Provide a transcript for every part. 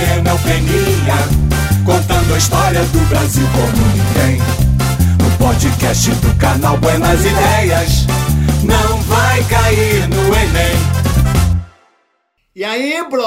Enel Peninha, contando a história do Brasil como ninguém. No podcast do canal Buenas Ideias, não vai cair no Enem. E aí, bro?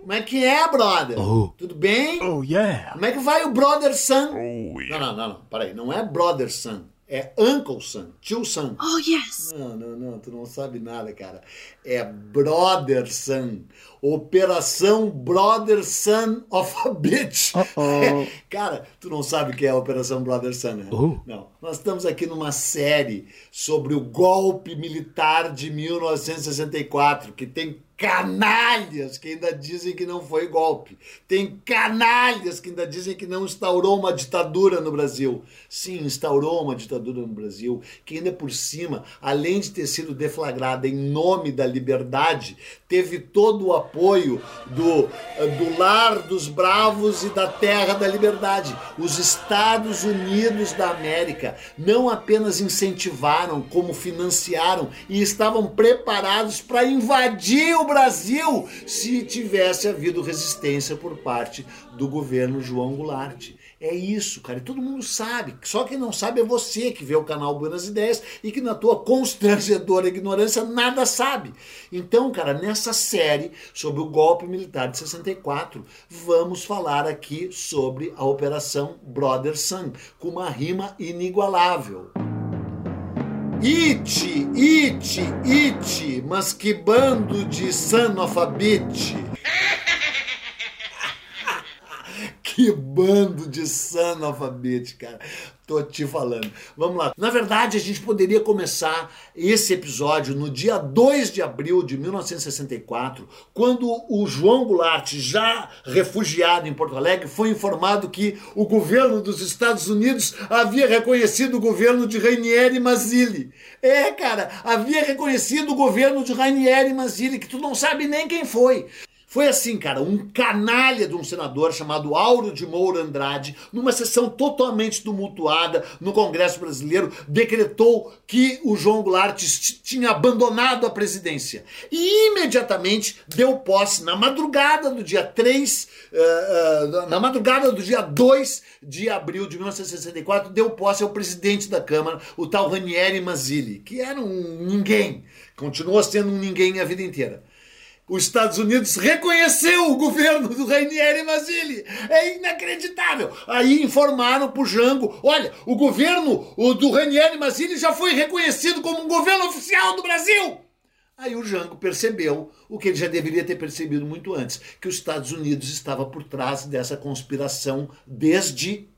Como é que é, brother? Tudo bem? Oh, yeah. Como é que vai o brother son? Oh, Não, não, não, não. Peraí. Não é brother son. É uncle son. Tio son. Oh, yes. Não, não, não. Tu não sabe nada, cara. É brother son. Operação Brother Son of a Bitch. Uh-oh. Cara, tu não sabe o que é a Operação Brother Son, né? Oh. Não. Nós estamos aqui numa série sobre o golpe militar de 1964, que tem canalhas que ainda dizem que não foi golpe. Tem canalhas que ainda dizem que não instaurou uma ditadura no Brasil. Sim, instaurou uma ditadura no Brasil, que ainda por cima, além de ter sido deflagrada em nome da liberdade, teve todo o apoio do, do lar dos bravos e da terra da liberdade. Os Estados Unidos da América não apenas incentivaram, como financiaram e estavam preparados para invadir o Brasil se tivesse havido resistência por parte do governo João Goulart. É isso, cara. E todo mundo sabe. Só quem não sabe é você que vê o canal Buenas Ideias e que na tua constrangedora ignorância nada sabe. Então, cara, nessa série sobre o golpe militar de 64, vamos falar aqui sobre a Operação Brother Sun, com uma rima inigualável. It, it, it, mas que bando de sanofabite. Que bando de sanalfabete, cara. Tô te falando. Vamos lá. Na verdade, a gente poderia começar esse episódio no dia 2 de abril de 1964, quando o João Goulart, já refugiado em Porto Alegre, foi informado que o governo dos Estados Unidos havia reconhecido o governo de Rainieri Mazzilli. É, cara, havia reconhecido o governo de Rainieri Mazzilli, que tu não sabe nem quem foi. Foi assim, cara, um canalha de um senador chamado Auro de Moura Andrade, numa sessão totalmente tumultuada no Congresso Brasileiro, decretou que o João Goulart tinha abandonado a presidência. E imediatamente deu posse, na madrugada do dia 3, uh, uh, na madrugada do dia 2 de abril de 1964, deu posse ao presidente da Câmara, o tal Ranieri Mazzilli, que era um ninguém, continuou sendo um ninguém a vida inteira os Estados Unidos reconheceu o governo do Rainieri Mazzilli. É inacreditável. Aí informaram pro Jango, olha, o governo o do Rainieri Mazzilli já foi reconhecido como um governo oficial do Brasil. Aí o Jango percebeu o que ele já deveria ter percebido muito antes, que os Estados Unidos estava por trás dessa conspiração desde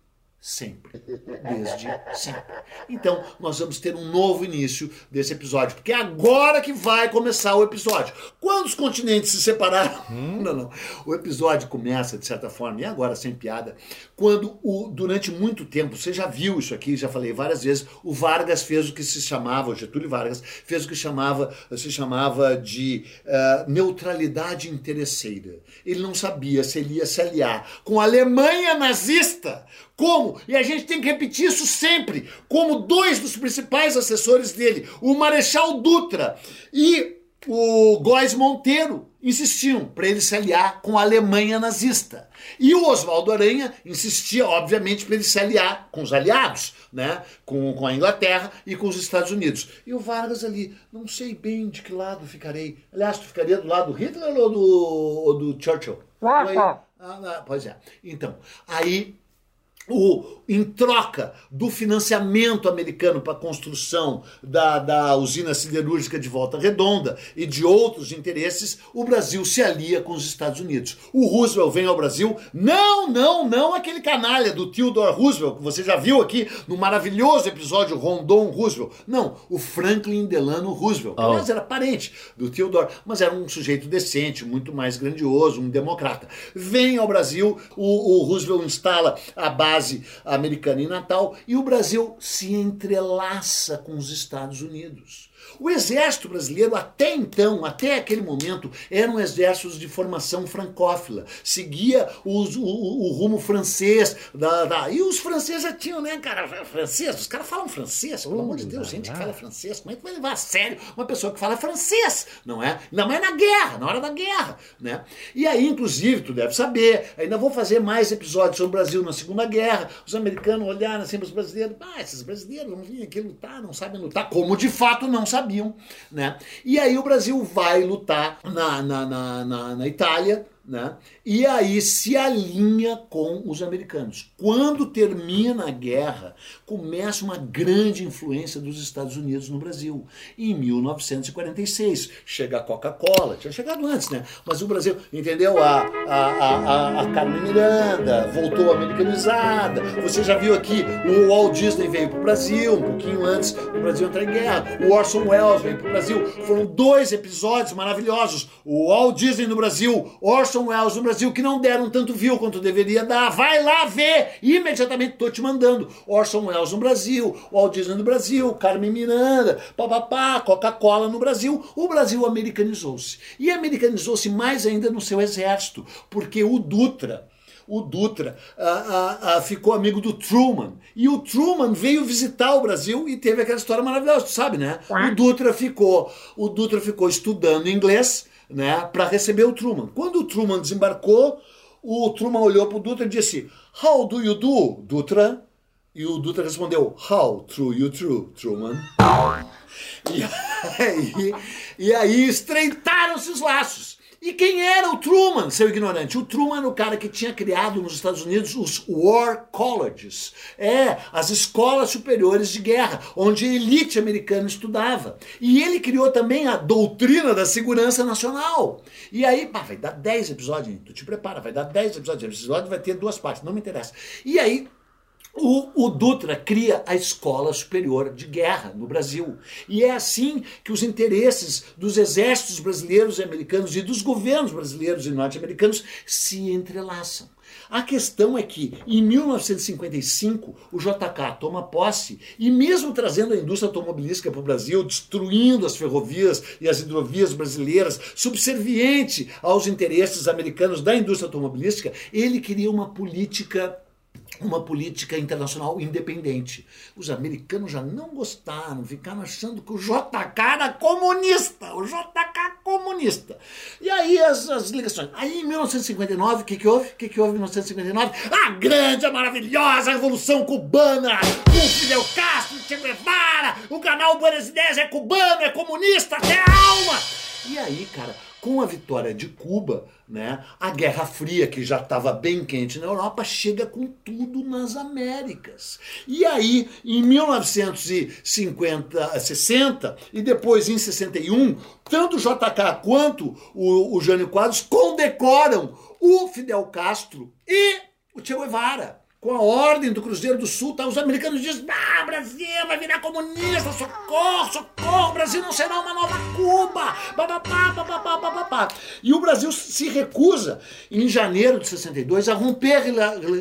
sempre. Desde sempre. Então, nós vamos ter um novo início desse episódio, porque é agora que vai começar o episódio. Quando os continentes se separaram? Não, não. O episódio começa, de certa forma, e agora sem piada, quando o, durante muito tempo, você já viu isso aqui, já falei várias vezes, o Vargas fez o que se chamava, o Getúlio Vargas, fez o que chamava, se chamava de uh, neutralidade interesseira. Ele não sabia se ele ia se aliar com a Alemanha nazista como? E a gente tem que repetir isso sempre. Como dois dos principais assessores dele, o Marechal Dutra e o Góes Monteiro, insistiam para ele se aliar com a Alemanha nazista. E o Oswaldo Aranha insistia, obviamente, para ele se aliar com os aliados, né? Com, com a Inglaterra e com os Estados Unidos. E o Vargas ali, não sei bem de que lado ficarei. Aliás, tu ficaria do lado do Hitler ou do, ou do Churchill? Aí, ah, pois é. Então, aí o, em troca do financiamento americano para a construção da, da usina siderúrgica de Volta Redonda e de outros interesses, o Brasil se alia com os Estados Unidos. O Roosevelt vem ao Brasil, não, não, não aquele canalha do Theodore Roosevelt, que você já viu aqui no maravilhoso episódio Rondon Roosevelt. Não, o Franklin Delano Roosevelt, que aliás era parente do Theodore, mas era um sujeito decente, muito mais grandioso, um democrata. Vem ao Brasil, o, o Roosevelt instala a base base americana em Natal e o Brasil se entrelaça com os Estados Unidos. O exército brasileiro, até então, até aquele momento, era um exército de formação francófila, seguia os, o, o, rumo francês. Da, da, e os franceses já tinham, né, cara, francês, os caras falam francês, pelo amor de Deus, gente que fala francês, como é que vai levar a sério uma pessoa que fala francês, não é? Ainda mais na guerra, na hora da guerra, né? E aí, inclusive, tu deve saber, ainda vou fazer mais episódios sobre o Brasil na Segunda Guerra, os americanos olharam assim para os brasileiros, ah, esses brasileiros vão vir aqui lutar, não sabem lutar, como de fato não sabiam, né? E aí o Brasil vai lutar na, na, na, na, na Itália, né? E aí se alinha com os americanos. Quando termina a guerra, começa uma grande influência dos Estados Unidos no Brasil. Em 1946, chega a Coca-Cola, tinha chegado antes, né? Mas o Brasil, entendeu? A, a, a, a Carmen Miranda voltou americanizada. Você já viu aqui, o Walt Disney veio para o Brasil, um pouquinho antes do Brasil entrar em guerra. O Orson Welles veio para o Brasil. Foram dois episódios maravilhosos. O Walt Disney no Brasil, Orson Orson Welles no Brasil que não deram tanto view quanto deveria dar. Vai lá ver! Imediatamente tô te mandando. Orson Welles no Brasil, Walt Disney no Brasil, Carmen Miranda, papapá, Coca-Cola no Brasil. O Brasil americanizou-se. E americanizou-se mais ainda no seu exército, porque o Dutra, o Dutra ficou amigo do Truman. E o Truman veio visitar o Brasil e teve aquela história maravilhosa, tu sabe, né? O Dutra ficou, o Dutra ficou estudando inglês né, para receber o Truman. Quando o Truman desembarcou, o Truman olhou para o Dutra e disse: How do you do, Dutra? E o Dutra respondeu: How true you true, Truman? E aí, e aí estreitaram-se os laços. E quem era o Truman, seu ignorante? O Truman era o cara que tinha criado nos Estados Unidos os War Colleges. É, as escolas superiores de guerra, onde a elite americana estudava. E ele criou também a doutrina da segurança nacional. E aí, pá, vai dar 10 episódios, tu te prepara, vai dar 10 episódios. Esse episódio vai ter duas partes, não me interessa. E aí, o, o, Dutra cria a Escola Superior de Guerra no Brasil. E é assim que os interesses dos exércitos brasileiros e americanos e dos governos brasileiros e norte-americanos se entrelaçam. A questão é que, em 1955, o JK toma posse e, mesmo trazendo a indústria automobilística para o Brasil, destruindo as ferrovias e as hidrovias brasileiras, subserviente aos interesses americanos da indústria automobilística, ele queria uma política uma política internacional independente. Os americanos já não gostaram, ficaram achando que o JK era comunista, o JK comunista. E aí as, as ligações. Aí em 1959, o que, que houve? O que, que houve em 1959? A grande, a maravilhosa Revolução Cubana, com Fidel Castro, Che Guevara, o canal Buenas Ideias é cubano, é comunista até a alma. E aí, cara, com a vitória de Cuba, né, a Guerra Fria, que já estava bem quente na Europa, chega com tudo nas Américas. E aí, em 1950, 60 e depois em 61, tanto o JK quanto o, o Jânio Quadros condecoram o Fidel Castro e o Che Guevara com a ordem do Cruzeiro do Sul, tá? os americanos dizem: Ah, Brasil vai virar comunista, socorro, socorro, Brasil não será uma nova Cuba. E o Brasil se recusa, em janeiro de 62, a romper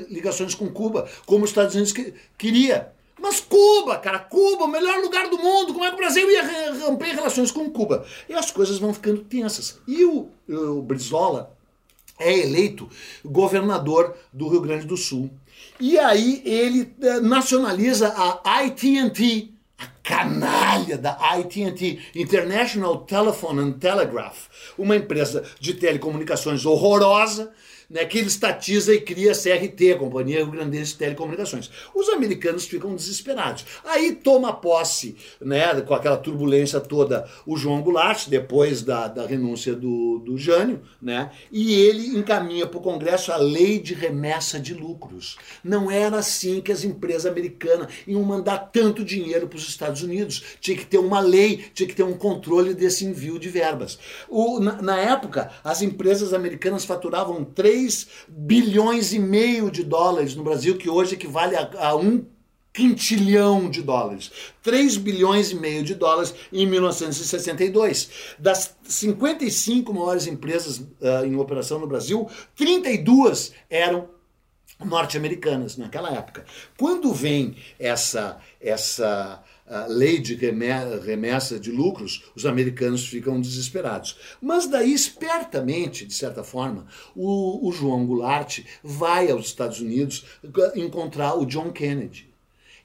ligações com Cuba, como os Estados Unidos que, queria. Mas Cuba, cara, Cuba, o melhor lugar do mundo, como é que o Brasil ia romper relações com Cuba? E as coisas vão ficando tensas. E o, o Brizola é eleito governador do Rio Grande do Sul e aí ele eh, nacionaliza a AT&T, a canalha da AT&T, International Telephone and Telegraph, uma empresa de telecomunicações horrorosa, né, que ele estatiza e cria a CRT, a Companhia Rio de Telecomunicações. Os americanos ficam desesperados. Aí toma posse, né, com aquela turbulência toda, o João Goulart, depois da, da renúncia do, do Jânio, né, e ele encaminha para o Congresso a lei de remessa de lucros. Não era assim que as empresas americanas iam mandar tanto dinheiro para os Estados Unidos. Tinha que ter uma lei, tinha que ter um controle desse envio de verbas. O, na, na época, as empresas americanas faturavam 3 3 bilhões e meio de dólares no Brasil, que hoje equivale a, a um quintilhão de dólares. 3 bilhões e meio de dólares em 1962. Das 55 maiores empresas uh, em operação no Brasil, 32 eram norte-americanas naquela época. Quando vem essa essa a lei de remessa de lucros, os americanos ficam desesperados. Mas daí, espertamente, de certa forma, o, o João Goulart vai aos Estados Unidos encontrar o John Kennedy.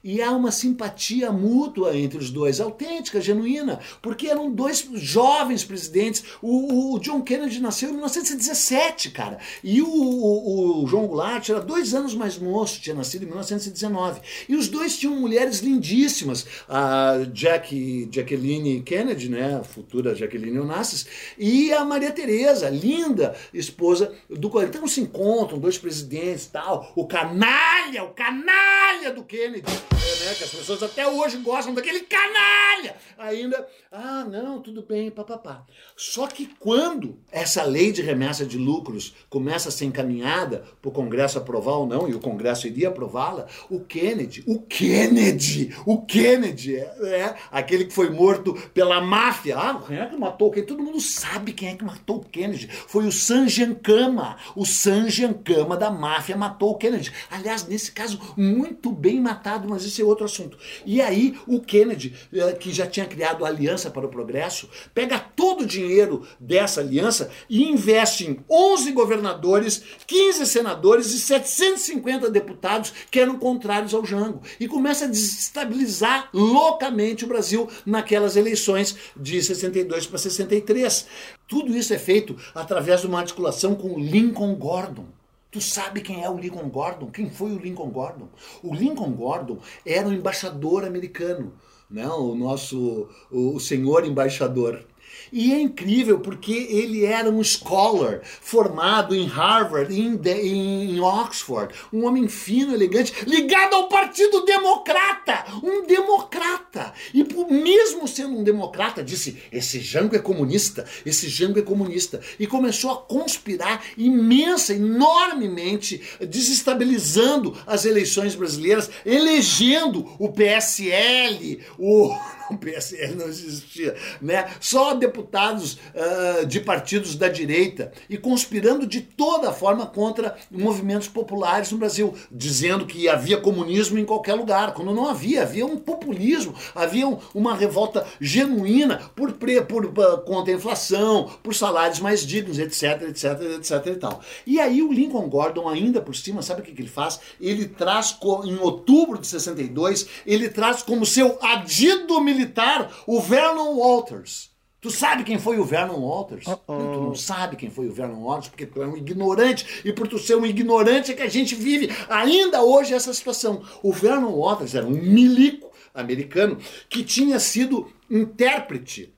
E há uma simpatia mútua entre os dois, autêntica, genuína, porque eram dois jovens presidentes. O, o John Kennedy nasceu em 1917, cara. E o, o, o, João Goulart era dois anos mais moço, tinha nascido em 1919. E os dois tinham mulheres lindíssimas. A Jack, Jacqueline Kennedy, né, a futura Jacqueline Onassis, e a Maria Tereza, linda esposa do Então se encontram dois presidentes tal. O canalha, o canalha do Kennedy né, que as pessoas até hoje gostam daquele canalha. Ainda, ah, não, tudo bem, papapá. Só que quando essa lei de remessa de lucros começa a ser encaminhada para o Congresso aprovar ou não, e o Congresso iria aprová-la, o Kennedy, o Kennedy, o Kennedy, é, é, aquele que foi morto pela máfia. Ah, quem é que matou quem? Todo mundo sabe quem é que matou o Kennedy. Foi o San Giancama. O San Giancama da máfia matou o Kennedy. Aliás, nesse caso, muito bem matado, mas esse é outro assunto. E aí o Kennedy, eh, que já tinha criado a Aliança para o Progresso, pega todo o dinheiro dessa aliança e investe em 11 governadores, 15 senadores e 750 deputados que eram contrários ao Jango. E começa a desestabilizar loucamente o Brasil naquelas eleições de 62 para 63. Tudo isso é feito através de uma articulação com Lincoln Gordon. Tu sabe quem é o Lincoln Gordon? Quem foi o Lincoln Gordon? O Lincoln Gordon era um embaixador americano, né? o nosso o, o senhor embaixador. E é incrível porque ele era um scholar formado em Harvard, em, em Oxford, um homem fino, elegante, ligado ao Partido Democrata, um democrata. E mesmo sendo um democrata, disse: esse Jango é comunista, esse Jango é comunista. E começou a conspirar imensa, enormemente, desestabilizando as eleições brasileiras, elegendo o PSL, o o PSL não existia, né? Só deputados uh, de partidos da direita e conspirando de toda forma contra movimentos populares no Brasil, dizendo que havia comunismo em qualquer lugar, quando não havia, havia um populismo, havia um, uma revolta genuína por, pre, por uh, contra a inflação, por salários mais dignos, etc, etc, etc e tal. E aí o Lincoln Gordon ainda por cima, sabe o que, que ele faz? Ele traz em outubro de 62, ele traz como seu adido militar militar, o Vernon Walters. Tu sabe quem foi o Vernon Walters? Uh -oh. Tu não sabe quem foi o Vernon Walters porque tu é um ignorante e por tu ser um ignorante é que a gente vive ainda hoje essa situação. O Vernon Walters era um milico americano que tinha sido intérprete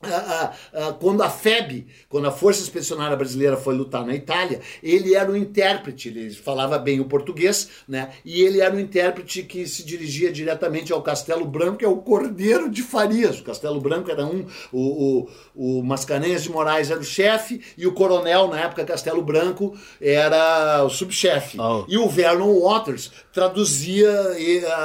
ah, ah, quando a FEB, quando a Força Expedicionária Brasileira foi lutar na Itália, ele era um intérprete, ele falava bem o português, né? E ele era um intérprete que se dirigia diretamente ao Castelo Branco, que é o Cordeiro de Farias. O Castelo Branco era um, o, o, o Mascarenhas de Moraes era o chefe, e o coronel, na época Castelo Branco, era o subchefe. Oh. E o Vernon Waters traduzia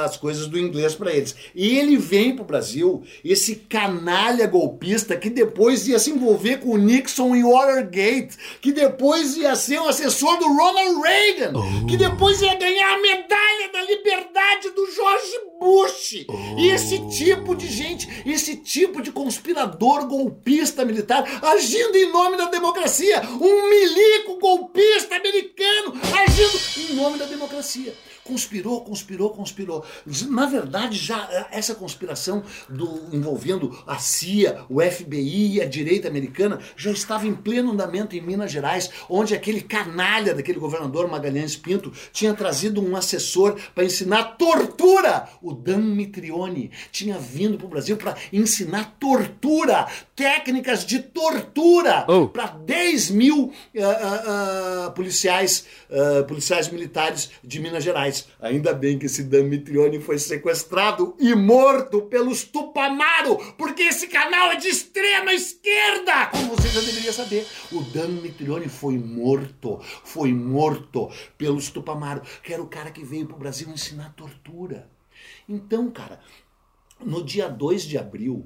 as coisas do inglês para eles. E ele vem para o Brasil, esse canalha golpista que depois ia se envolver com o Nixon e Watergate, que depois ia ser o assessor do Ronald Reagan, oh. que depois ia ganhar a medalha da liberdade do George Bush. Oh. E esse tipo de gente, esse tipo de conspirador golpista militar agindo em nome da democracia, um milico golpista americano agindo em nome da democracia conspirou, conspirou, conspirou. Na verdade, já essa conspiração do, envolvendo a CIA, o FBI e a direita americana já estava em pleno andamento em Minas Gerais, onde aquele canalha daquele governador Magalhães Pinto tinha trazido um assessor para ensinar tortura. O Dan Mitrione tinha vindo para o Brasil para ensinar tortura, técnicas de tortura oh. para 10 mil uh, uh, uh, policiais, policiais militares de Minas Gerais. Ainda bem que esse Damitrione foi sequestrado e morto pelos Tupamaro, porque esse canal é de extrema esquerda, como você já deveria saber. O Damitrione foi morto, foi morto pelos Tupamaro, que era o cara que veio para o Brasil ensinar tortura. Então, cara, no dia 2 de abril,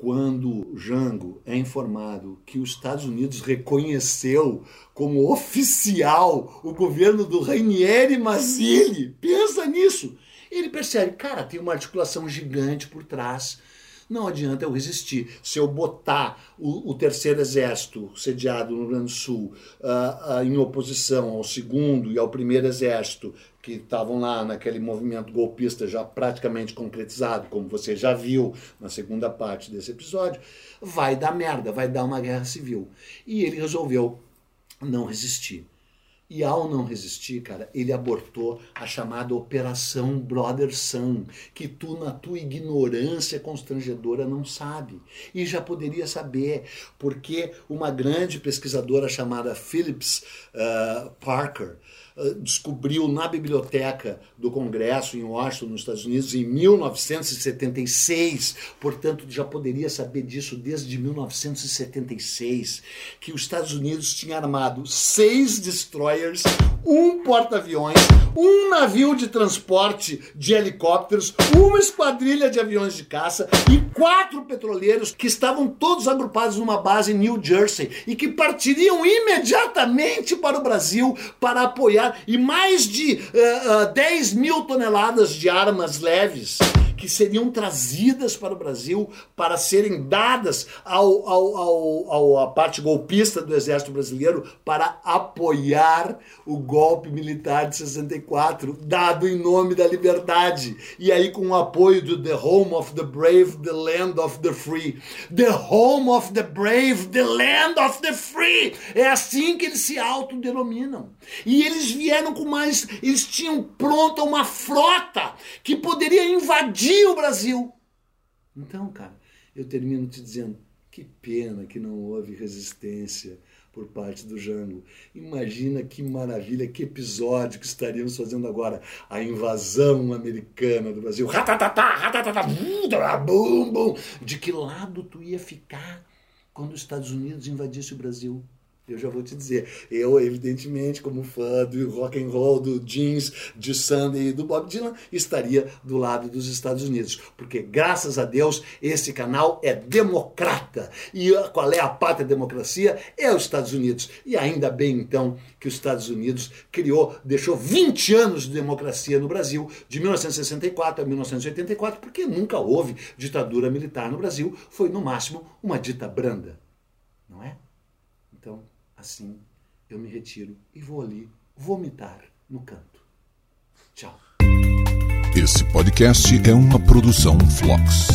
quando Jango é informado que os Estados Unidos reconheceu como oficial o governo do Rainieri Mazzilli. Pensa nisso. Ele percebe, cara, tem uma articulação gigante por trás não adianta eu resistir. Se eu botar o, o terceiro exército sediado no Rio Grande do Sul uh, uh, em oposição ao segundo e ao primeiro exército que estavam lá naquele movimento golpista já praticamente concretizado, como você já viu na segunda parte desse episódio, vai dar merda, vai dar uma guerra civil. E ele resolveu não resistir. E ao não resistir, cara, ele abortou a chamada Operação Brother Sun, que tu, na tua ignorância constrangedora, não sabe. E já poderia saber, porque uma grande pesquisadora chamada Phillips uh, Parker descobriu na biblioteca do Congresso em Washington, nos Estados Unidos, em 1976, portanto já poderia saber disso desde 1976, que os Estados Unidos tinha armado seis destroyers, um porta-aviões, um navio de transporte de helicópteros, uma esquadrilha de aviões de caça e quatro petroleiros que estavam todos agrupados numa base em New Jersey e que partiriam imediatamente para o Brasil para apoiar e mais de uh, uh, 10 mil toneladas de armas leves que seriam trazidas para o Brasil para serem dadas ao, ao, ao, ao, à parte golpista do Exército Brasileiro para apoiar o golpe militar de 64, dado em nome da liberdade. E aí, com o apoio do The Home of the Brave, the Land of the Free. The Home of the Brave, the Land of the Free. É assim que eles se autodenominam. E eles vieram com mais. Eles tinham pronta uma frota que poderia invadir invadir o Brasil. Então, cara, eu termino te dizendo, que pena que não houve resistência por parte do Jango. Imagina que maravilha, que episódio que estaríamos fazendo agora. A invasão americana do Brasil. Ratatatá, ratatatá, bum, bum. De que lado tu ia ficar quando os Estados Unidos invadissem o Brasil? Eu já vou te dizer, eu evidentemente como fã do rock and roll, do jeans, de Sunday e do Bob Dylan, estaria do lado dos Estados Unidos, porque graças a Deus esse canal é democrata. E qual é a pátria democracia? É os Estados Unidos. E ainda bem então que os Estados Unidos criou, deixou 20 anos de democracia no Brasil, de 1964 a 1984, porque nunca houve ditadura militar no Brasil, foi no máximo uma dita branda, não é? Então, Assim, eu me retiro e vou ali vomitar no canto. Tchau. Esse podcast é uma produção Flux.